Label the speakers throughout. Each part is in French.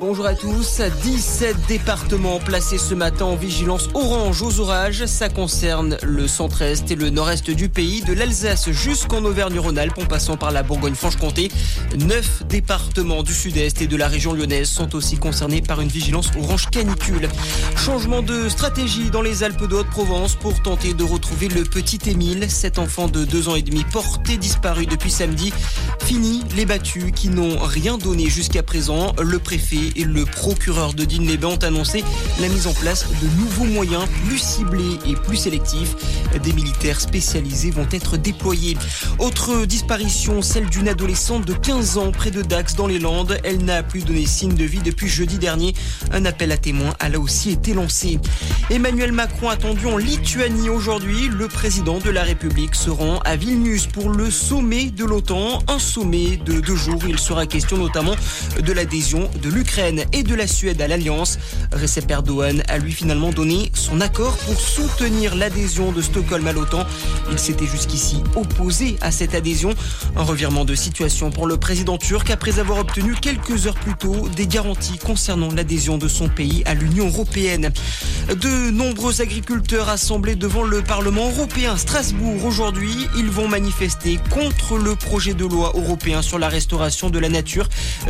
Speaker 1: Bonjour à tous. 17 départements placés ce matin en vigilance orange aux orages. Ça concerne le centre-est et le nord-est du pays, de l'Alsace jusqu'en Auvergne-Rhône-Alpes en passant par la Bourgogne-Franche-Comté. Neuf départements du sud-est et de la région lyonnaise sont aussi concernés par une vigilance orange canicule. Changement de stratégie dans les Alpes de Haute-Provence pour tenter de retrouver le petit Émile, cet enfant de deux ans et demi porté disparu depuis samedi. Fini les battus qui n'ont rien donné jusqu'à présent. Le préfet et le procureur de Digne-les-Bains ont annoncé la mise en place de nouveaux moyens plus ciblés et plus sélectifs. Des militaires spécialisés vont être déployés. Autre disparition, celle d'une adolescente de 15 ans près de Dax dans les Landes. Elle n'a plus donné signe de vie depuis jeudi dernier. Un appel à témoins a là aussi été Emmanuel Macron attendu en Lituanie aujourd'hui. Le président de la République se rend à Vilnius pour le sommet de l'OTAN. Un sommet de deux jours. Il sera question notamment de l'adhésion de l'Ukraine et de la Suède à l'Alliance. Recep Erdogan a lui finalement donné son accord pour soutenir l'adhésion de Stockholm à l'OTAN. Il s'était jusqu'ici opposé à cette adhésion. Un revirement de situation pour le président turc après avoir obtenu quelques heures plus tôt des garanties concernant l'adhésion de son pays à l'Union européenne. De nombreux agriculteurs assemblés devant le Parlement européen Strasbourg aujourd'hui, ils vont manifester contre le projet de loi européen sur la restauration de la nature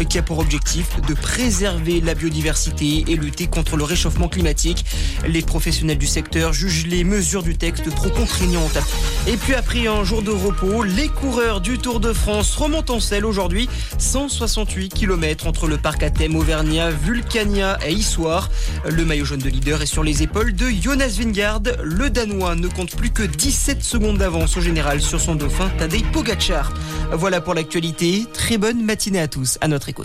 Speaker 1: qui a pour objectif de préserver la biodiversité et lutter contre le réchauffement climatique. Les professionnels du secteur jugent les mesures du texte trop contraignantes. Et puis après un jour de repos, les coureurs du Tour de France remontent en selle aujourd'hui. 168 km entre le parc à thème Auvergnat, Vulcania et Issoire. Le maillot jaune de leader est sur les épaules de Jonas Vingard. Le Danois ne compte plus que 17 secondes d'avance au général sur son dauphin Tadej Pogacar. Voilà pour l'actualité. Très bonne matinée à tous. À notre écoute.